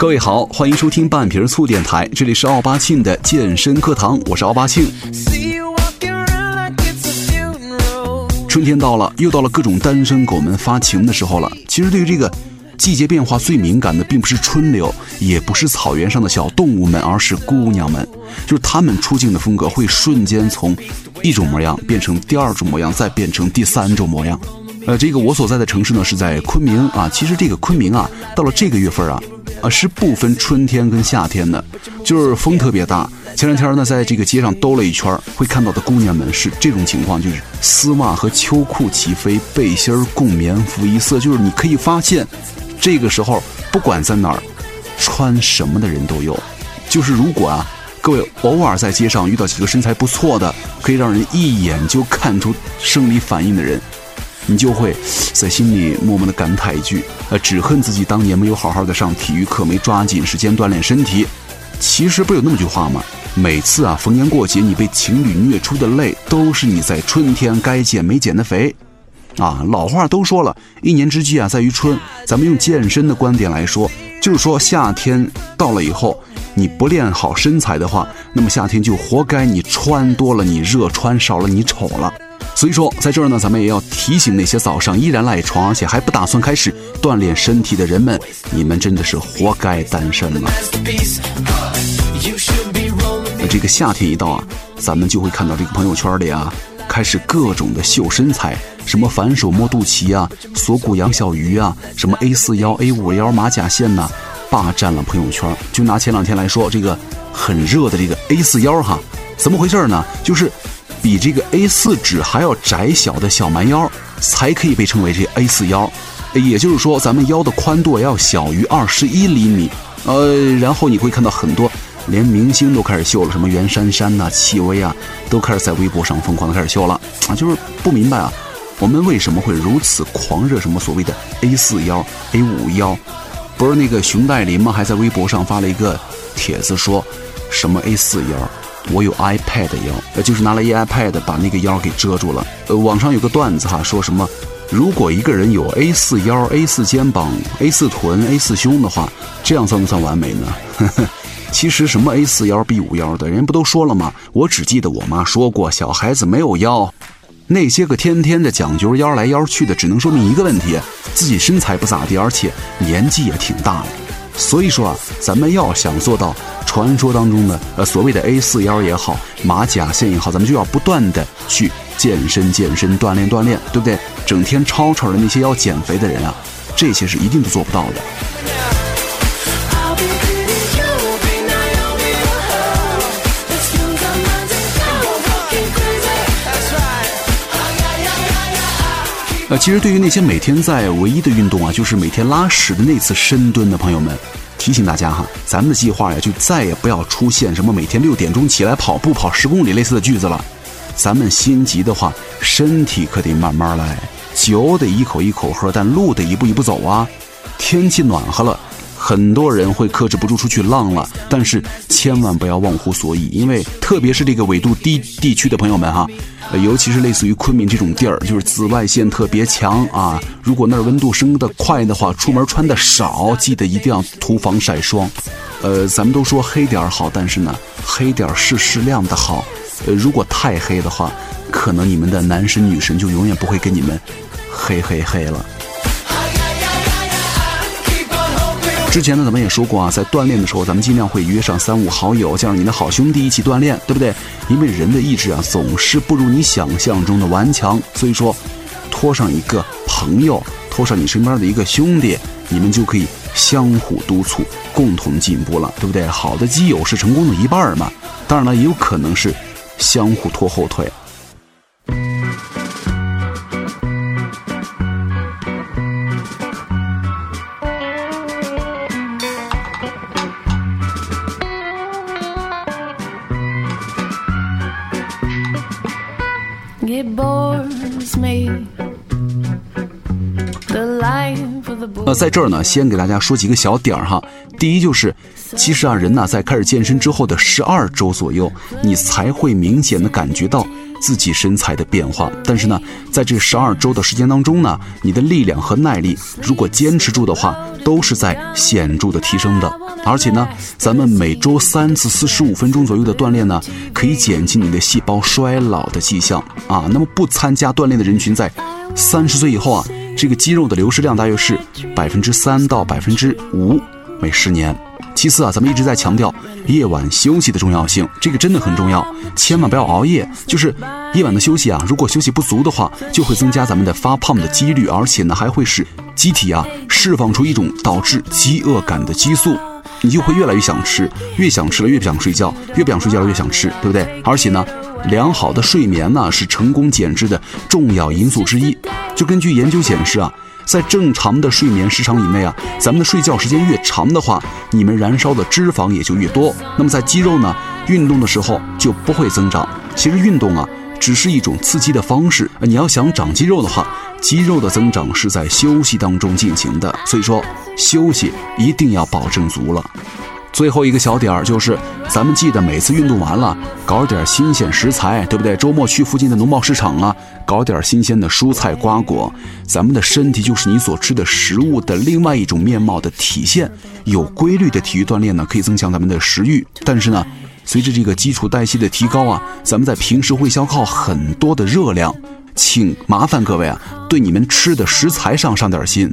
各位好，欢迎收听半瓶醋电台，这里是奥巴庆的健身课堂，我是奥巴庆。春天到了，又到了各种单身狗们发情的时候了。其实对于这个季节变化最敏感的，并不是春柳，也不是草原上的小动物们，而是姑娘们。就是她们出镜的风格会瞬间从一种模样变成第二种模样，再变成第三种模样。呃，这个我所在的城市呢是在昆明啊。其实这个昆明啊，到了这个月份啊。啊，是不分春天跟夏天的，就是风特别大。前两天呢，在这个街上兜了一圈，会看到的姑娘们是这种情况，就是丝袜和秋裤齐飞，背心共棉服一色。就是你可以发现，这个时候不管在哪儿，穿什么的人都有。就是如果啊，各位偶尔在街上遇到几个身材不错的，可以让人一眼就看出生理反应的人。你就会在心里默默的感叹一句：呃，只恨自己当年没有好好的上体育课，没抓紧时间锻炼身体。其实不有那么句话吗？每次啊，逢年过节你被情侣虐出的泪，都是你在春天该减没减的肥。啊，老话都说了，一年之计啊在于春。咱们用健身的观点来说，就是说夏天到了以后，你不练好身材的话，那么夏天就活该你穿多了你热，穿少了你丑了。所以说，在这儿呢，咱们也要提醒那些早上依然赖床，而且还不打算开始锻炼身体的人们，你们真的是活该单身了。那这个夏天一到啊，咱们就会看到这个朋友圈里啊，开始各种的秀身材，什么反手摸肚脐啊，锁骨养小鱼啊，什么 A 四腰、A 五腰马甲线呐，霸占了朋友圈。就拿前两天来说，这个很热的这个 A 四腰哈，怎么回事呢？就是。比这个 A 四纸还要窄小的小蛮腰，才可以被称为这 A 四腰。也就是说，咱们腰的宽度要小于二十一厘米。呃，然后你会看到很多，连明星都开始秀了，什么袁姗姗呐、戚薇啊，都开始在微博上疯狂的开始秀了。啊，就是不明白啊，我们为什么会如此狂热什么所谓的 A 四腰、A 五腰？不是那个熊黛林吗？还在微博上发了一个帖子，说什么 A 四腰。我有 iPad 腰，呃，就是拿了一 iPad 把那个腰给遮住了。呃，网上有个段子哈，说什么，如果一个人有 A 四腰、A 四肩膀、A 四臀、A 四胸的话，这样算不算完美呢？其实什么 A 四腰、B 五腰的，人家不都说了吗？我只记得我妈说过，小孩子没有腰。那些个天天的讲究腰来腰去的，只能说明一个问题：自己身材不咋地，而且年纪也挺大了。所以说啊，咱们要想做到传说当中的呃所谓的 A 四腰也好，马甲线也好，咱们就要不断的去健身、健身、锻炼、锻炼，对不对？整天吵吵的那些要减肥的人啊，这些是一定都做不到的。呃，其实对于那些每天在唯一的运动啊，就是每天拉屎的那次深蹲的朋友们，提醒大家哈，咱们的计划呀，就再也不要出现什么每天六点钟起来跑步跑十公里类似的句子了。咱们心急的话，身体可得慢慢来，酒得一口一口喝，但路得一步一步走啊。天气暖和了。很多人会克制不住出去浪了，但是千万不要忘乎所以，因为特别是这个纬度低地区的朋友们哈，尤其是类似于昆明这种地儿，就是紫外线特别强啊。如果那儿温度升得快的话，出门穿的少，记得一定要涂防晒霜。呃，咱们都说黑点儿好，但是呢，黑点儿是适量的好。呃，如果太黑的话，可能你们的男神女神就永远不会跟你们黑黑黑了。之前呢，咱们也说过啊，在锻炼的时候，咱们尽量会约上三五好友，叫上你的好兄弟一起锻炼，对不对？因为人的意志啊，总是不如你想象中的顽强，所以说，拖上一个朋友，拖上你身边的一个兄弟，你们就可以相互督促，共同进步了，对不对？好的基友是成功的一半嘛，当然了，也有可能是相互拖后腿。呃，在这儿呢，先给大家说几个小点儿哈。第一就是，其实啊，人呐，在开始健身之后的十二周左右，你才会明显的感觉到自己身材的变化。但是呢，在这十二周的时间当中呢，你的力量和耐力，如果坚持住的话，都是在显著的提升的。而且呢，咱们每周三次四十五分钟左右的锻炼呢，可以减轻你的细胞衰老的迹象啊。那么不参加锻炼的人群，在三十岁以后啊，这个肌肉的流失量大约是百分之三到百分之五每十年。其次啊，咱们一直在强调夜晚休息的重要性，这个真的很重要，千万不要熬夜。就是夜晚的休息啊，如果休息不足的话，就会增加咱们的发胖的几率，而且呢，还会使机体啊释放出一种导致饥饿感的激素，你就会越来越想吃，越想吃了越不想睡觉，越不想睡觉越想吃，对不对？而且呢，良好的睡眠呢是成功减脂的重要因素之一。就根据研究显示啊。在正常的睡眠时长以内啊，咱们的睡觉时间越长的话，你们燃烧的脂肪也就越多。那么在肌肉呢运动的时候就不会增长。其实运动啊只是一种刺激的方式。你要想长肌肉的话，肌肉的增长是在休息当中进行的。所以说休息一定要保证足了。最后一个小点儿就是，咱们记得每次运动完了，搞点新鲜食材，对不对？周末去附近的农贸市场啊，搞点新鲜的蔬菜瓜果。咱们的身体就是你所吃的食物的另外一种面貌的体现。有规律的体育锻炼呢，可以增强咱们的食欲。但是呢，随着这个基础代谢的提高啊，咱们在平时会消耗很多的热量。请麻烦各位啊，对你们吃的食材上上点心。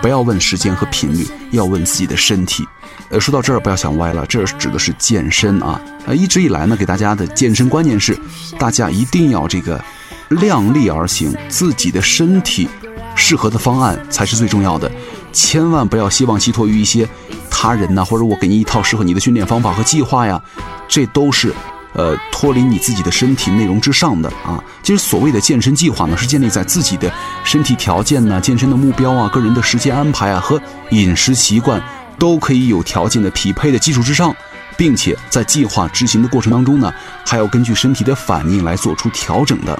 不要问时间和频率，要问自己的身体。呃，说到这儿不要想歪了，这指的是健身啊。呃，一直以来呢，给大家的健身观念是，大家一定要这个量力而行，自己的身体适合的方案才是最重要的，千万不要希望寄托于一些他人呐，或者我给你一套适合你的训练方法和计划呀，这都是呃脱离你自己的身体内容之上的啊。其实所谓的健身计划呢，是建立在自己的身体条件呢、健身的目标啊、个人的时间安排啊和饮食习惯。都可以有条件的匹配的基础之上，并且在计划执行的过程当中呢，还要根据身体的反应来做出调整的。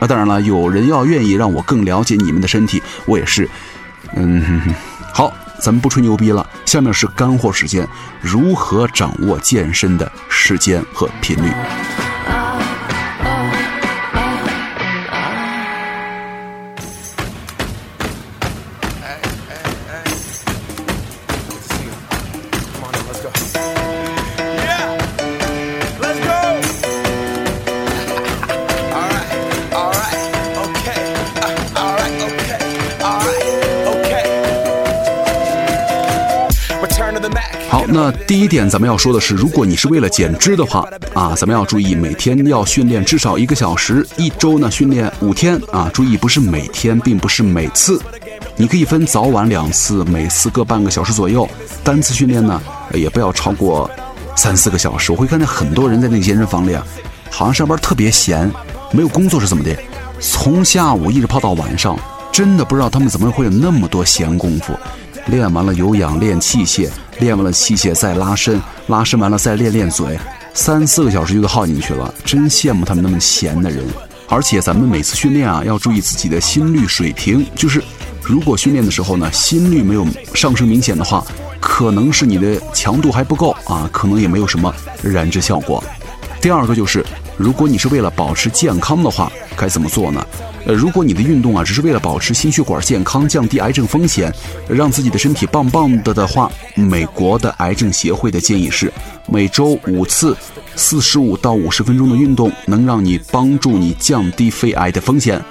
啊，当然了，有人要愿意让我更了解你们的身体，我也是。嗯，好，咱们不吹牛逼了，下面是干货时间，如何掌握健身的时间和频率？第一点，咱们要说的是，如果你是为了减脂的话啊，咱们要注意每天要训练至少一个小时，一周呢训练五天啊。注意不是每天，并不是每次，你可以分早晚两次，每次各半个小时左右。单次训练呢也不要超过三四个小时。我会看见很多人在那个健身房里啊，好像上班特别闲，没有工作是怎么的？从下午一直泡到晚上，真的不知道他们怎么会有那么多闲工夫。练完了有氧，练器械。练完了器械再拉伸，拉伸完了再练练嘴，三四个小时就都耗进去了。真羡慕他们那么闲的人。而且咱们每次训练啊，要注意自己的心率水平。就是如果训练的时候呢，心率没有上升明显的话，可能是你的强度还不够啊，可能也没有什么燃脂效果。第二个就是，如果你是为了保持健康的话，该怎么做呢？呃，如果你的运动啊，只是为了保持心血管健康、降低癌症风险、让自己的身体棒棒的的话，美国的癌症协会的建议是，每周五次，四十五到五十分钟的运动，能让你帮助你降低肺癌的风险。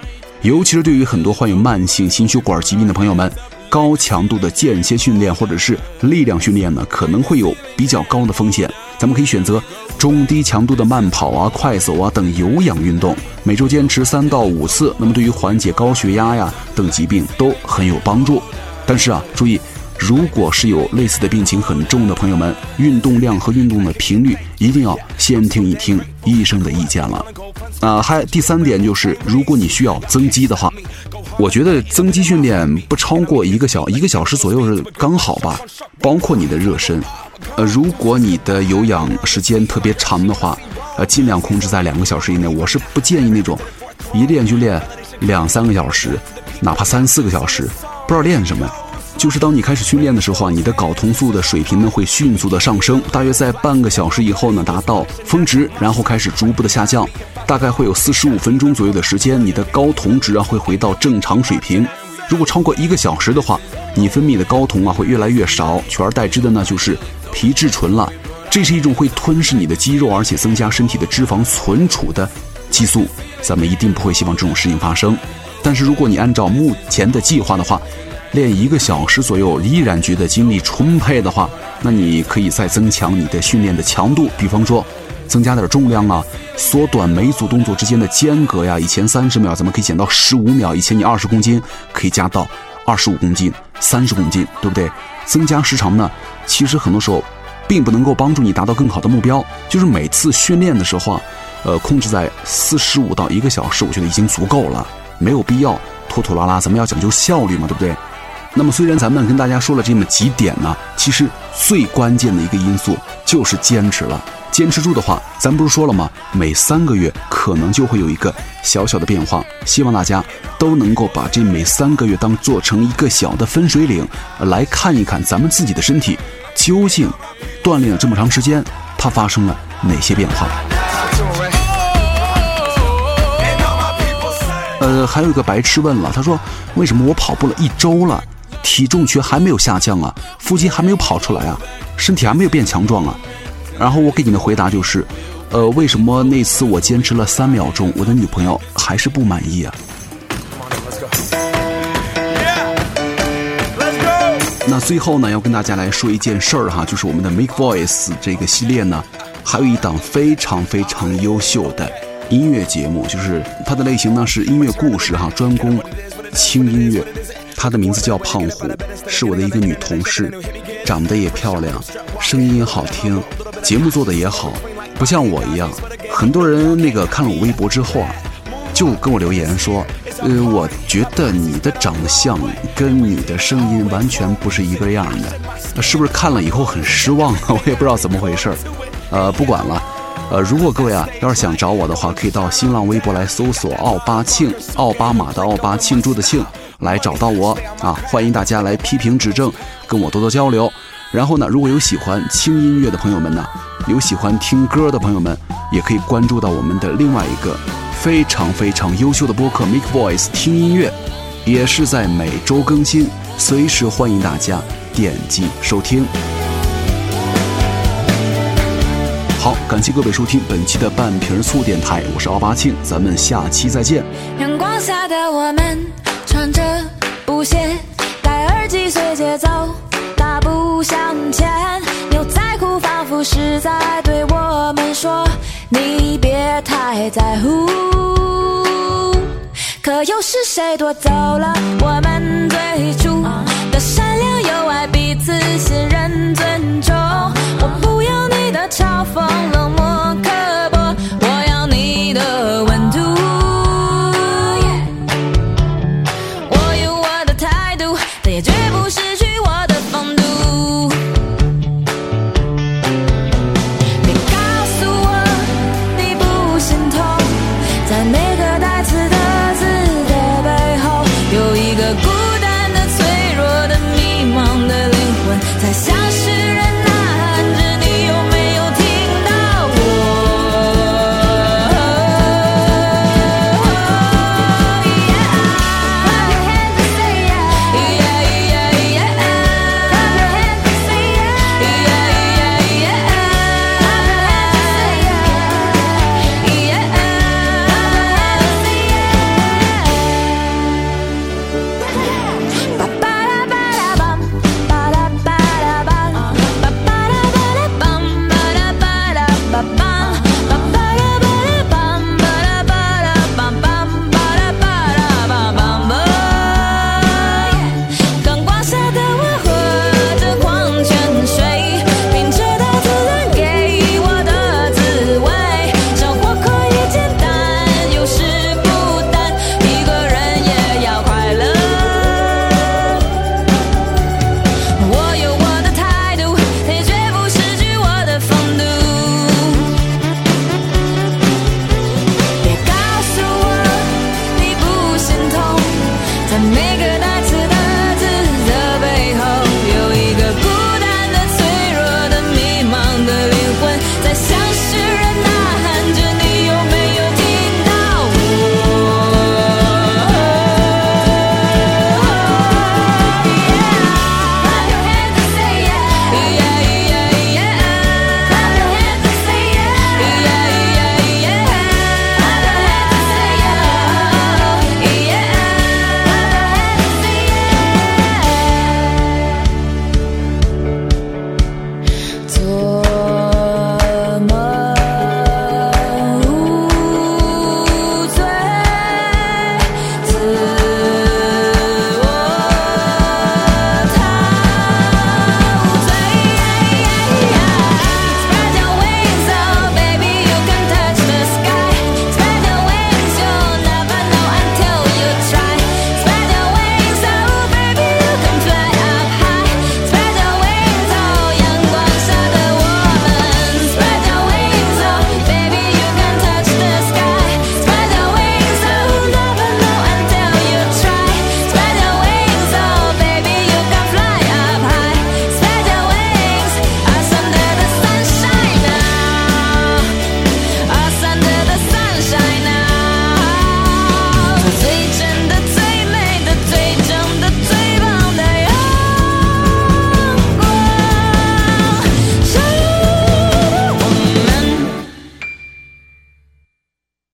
尤其是对于很多患有慢性心血管疾病的朋友们，高强度的间歇训练或者是力量训练呢，可能会有比较高的风险。咱们可以选择中低强度的慢跑啊、快走啊等有氧运动，每周坚持三到五次。那么对于缓解高血压呀等疾病都很有帮助。但是啊，注意，如果是有类似的病情很重的朋友们，运动量和运动的频率一定要先听一听医生的意见了。啊，还第三点就是，如果你需要增肌的话，我觉得增肌训练不超过一个小一个小时左右是刚好吧，包括你的热身。呃，如果你的有氧时间特别长的话，呃，尽量控制在两个小时以内。我是不建议那种一练就练两三个小时，哪怕三四个小时，不知道练什么。就是当你开始训练的时候啊，你的睾酮素的水平呢会迅速的上升，大约在半个小时以后呢达到峰值，然后开始逐步的下降，大概会有四十五分钟左右的时间，你的睾酮值啊会回到正常水平。如果超过一个小时的话，你分泌的睾酮啊会越来越少，取而代之的呢就是皮质醇了。这是一种会吞噬你的肌肉，而且增加身体的脂肪存储的激素。咱们一定不会希望这种事情发生。但是如果你按照目前的计划的话，练一个小时左右，依然觉得精力充沛的话，那你可以再增强你的训练的强度，比方说增加点重量啊，缩短每组动作之间的间隔呀。以前三十秒，咱们可以减到十五秒；以前你二十公斤，可以加到二十五公斤、三十公斤，对不对？增加时长呢，其实很多时候并不能够帮助你达到更好的目标。就是每次训练的时候啊，呃，控制在四十五到一个小时，我觉得已经足够了，没有必要拖拖拉拉。咱们要讲究效率嘛，对不对？那么，虽然咱们跟大家说了这么几点呢，其实最关键的一个因素就是坚持了。坚持住的话，咱不是说了吗？每三个月可能就会有一个小小的变化。希望大家都能够把这每三个月当做成一个小的分水岭，来看一看咱们自己的身体究竟锻炼了这么长时间，它发生了哪些变化。呃，还有一个白痴问了，他说：“为什么我跑步了一周了？”体重却还没有下降啊，腹肌还没有跑出来啊，身体还没有变强壮啊。然后我给你的回答就是，呃，为什么那次我坚持了三秒钟，我的女朋友还是不满意啊？那最后呢，要跟大家来说一件事儿哈，就是我们的 Make Voice 这个系列呢，还有一档非常非常优秀的音乐节目，就是它的类型呢是音乐故事哈，专攻轻音乐。她的名字叫胖虎，是我的一个女同事，长得也漂亮，声音也好听，节目做的也好，不像我一样。很多人那个看了我微博之后啊，就跟我留言说，呃，我觉得你的长相跟你的声音完全不是一个样的，是不是看了以后很失望啊？我也不知道怎么回事儿呃，不管了，呃，如果各位啊要是想找我的话，可以到新浪微博来搜索奥巴庆，奥巴马的奥巴，庆祝的庆。来找到我啊！欢迎大家来批评指正，跟我多多交流。然后呢，如果有喜欢轻音乐的朋友们呢，有喜欢听歌的朋友们，也可以关注到我们的另外一个非常非常优秀的播客 Make Voice 听音乐，也是在每周更新，随时欢迎大家点击收听。好，感谢各位收听本期的半瓶醋电台，我是奥巴庆，咱们下期再见。阳光下的我们。穿着布鞋，戴耳机随节奏，大步向前。牛仔裤仿佛是在对我们说：“你别太在乎。”可又是谁夺走了我们最初的善良、友爱、彼此信任、尊重？我不要你的嘲讽、冷漠、刻薄。也绝不是